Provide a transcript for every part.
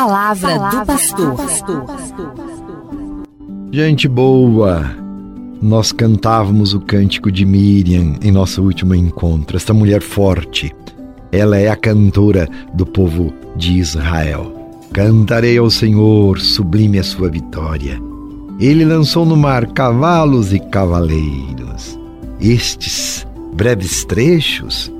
palavra, palavra do pastor. Gente boa, nós cantávamos o cântico de Miriam em nosso último encontro. Esta mulher forte, ela é a cantora do povo de Israel. Cantarei ao Senhor, sublime a sua vitória. Ele lançou no mar cavalos e cavaleiros. Estes breves trechos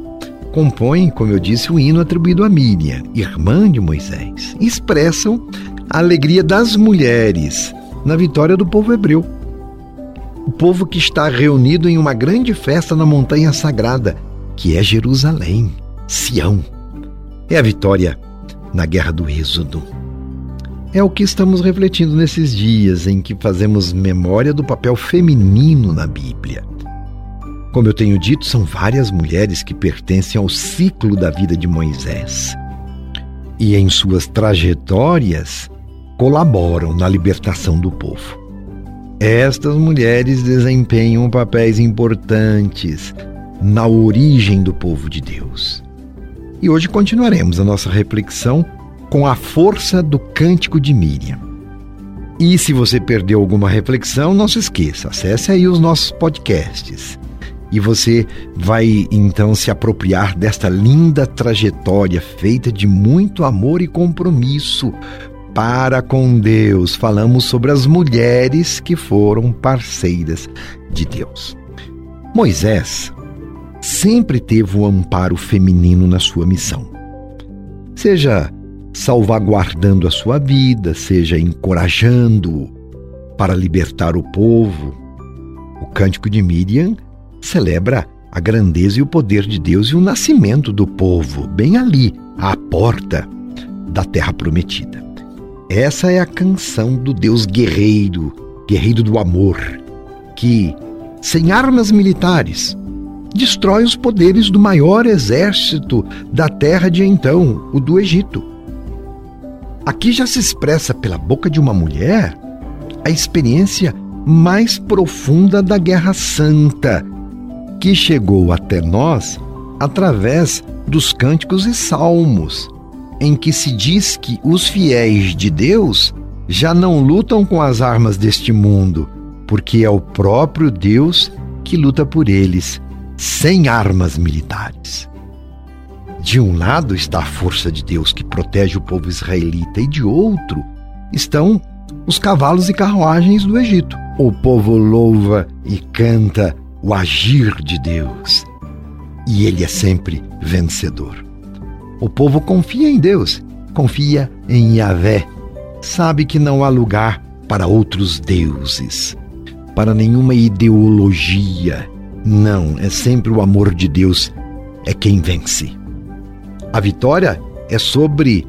compõem, como eu disse, o hino atribuído a Miriam, irmã de Moisés, expressam a alegria das mulheres na vitória do povo hebreu. O povo que está reunido em uma grande festa na montanha sagrada, que é Jerusalém, Sião. É a vitória na guerra do Êxodo. É o que estamos refletindo nesses dias em que fazemos memória do papel feminino na Bíblia. Como eu tenho dito, são várias mulheres que pertencem ao ciclo da vida de Moisés. E em suas trajetórias colaboram na libertação do povo. Estas mulheres desempenham papéis importantes na origem do povo de Deus. E hoje continuaremos a nossa reflexão com a força do cântico de Miriam. E se você perdeu alguma reflexão, não se esqueça, acesse aí os nossos podcasts e você vai então se apropriar desta linda trajetória feita de muito amor e compromisso para com Deus. Falamos sobre as mulheres que foram parceiras de Deus. Moisés sempre teve o amparo feminino na sua missão. Seja salvaguardando a sua vida, seja encorajando-o para libertar o povo. O cântico de Miriam celebra a grandeza e o poder de Deus e o nascimento do povo, bem ali, à porta da terra prometida. Essa é a canção do Deus guerreiro, guerreiro do amor, que, sem armas militares, destrói os poderes do maior exército da terra de então, o do Egito. Aqui já se expressa pela boca de uma mulher a experiência mais profunda da Guerra Santa, que chegou até nós através dos cânticos e salmos, em que se diz que os fiéis de Deus já não lutam com as armas deste mundo, porque é o próprio Deus que luta por eles, sem armas militares. De um lado está a força de Deus que protege o povo israelita, e de outro estão os cavalos e carruagens do Egito. O povo louva e canta o agir de Deus. E ele é sempre vencedor. O povo confia em Deus, confia em Yahvé. Sabe que não há lugar para outros deuses, para nenhuma ideologia. Não, é sempre o amor de Deus é quem vence. A vitória é sobre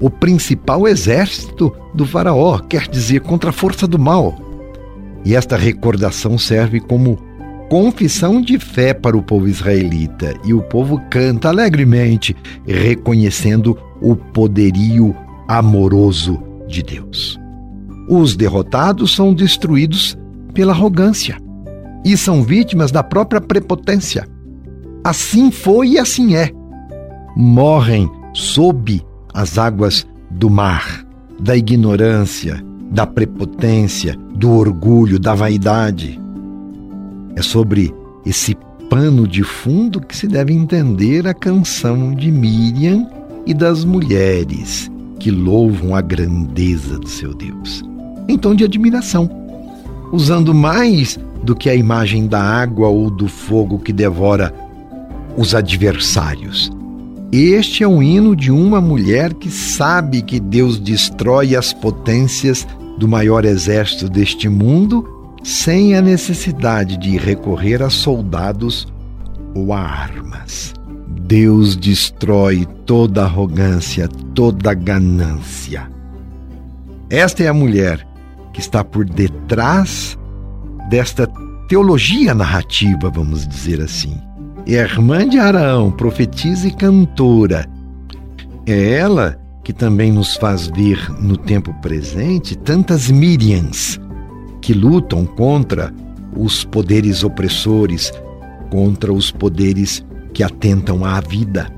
o principal exército do Faraó, quer dizer, contra a força do mal. E esta recordação serve como confissão de fé para o povo israelita e o povo canta alegremente, reconhecendo o poderio amoroso de Deus. Os derrotados são destruídos pela arrogância e são vítimas da própria prepotência. Assim foi e assim é. Morrem sob as águas do mar, da ignorância, da prepotência, do orgulho, da vaidade. É sobre esse pano de fundo que se deve entender a canção de Miriam e das mulheres que louvam a grandeza do seu Deus. Em tom de admiração, usando mais do que a imagem da água ou do fogo que devora os adversários. Este é um hino de uma mulher que sabe que Deus destrói as potências do maior exército deste mundo sem a necessidade de recorrer a soldados ou a armas. Deus destrói toda arrogância, toda ganância. Esta é a mulher que está por detrás desta teologia narrativa, vamos dizer assim. É a irmã de Arão, profetisa e cantora. É ela que também nos faz ver no tempo presente tantas Miriams que lutam contra os poderes opressores, contra os poderes que atentam à vida.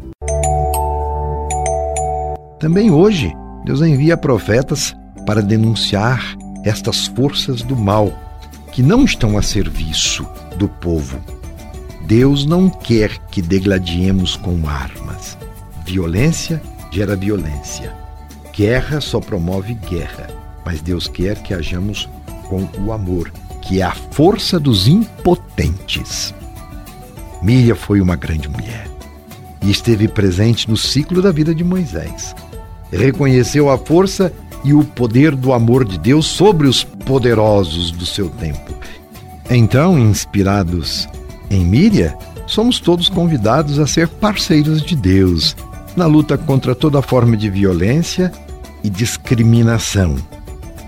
Também hoje Deus envia profetas para denunciar estas forças do mal que não estão a serviço do povo. Deus não quer que degladiemos com armas. Violência gera violência. Guerra só promove guerra. Mas Deus quer que hajamos com o amor, que é a força dos impotentes. Miriam foi uma grande mulher e esteve presente no ciclo da vida de Moisés. Reconheceu a força e o poder do amor de Deus sobre os poderosos do seu tempo. Então, inspirados em Miriam, somos todos convidados a ser parceiros de Deus na luta contra toda forma de violência e discriminação.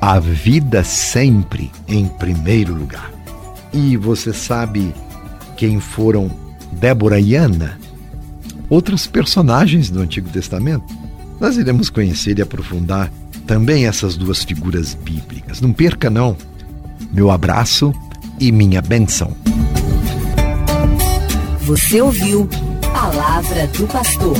A vida sempre em primeiro lugar. E você sabe quem foram Débora e Ana? Outros personagens do Antigo Testamento? Nós iremos conhecer e aprofundar também essas duas figuras bíblicas. Não perca, não. Meu abraço e minha benção. Você ouviu Palavra do Pastor.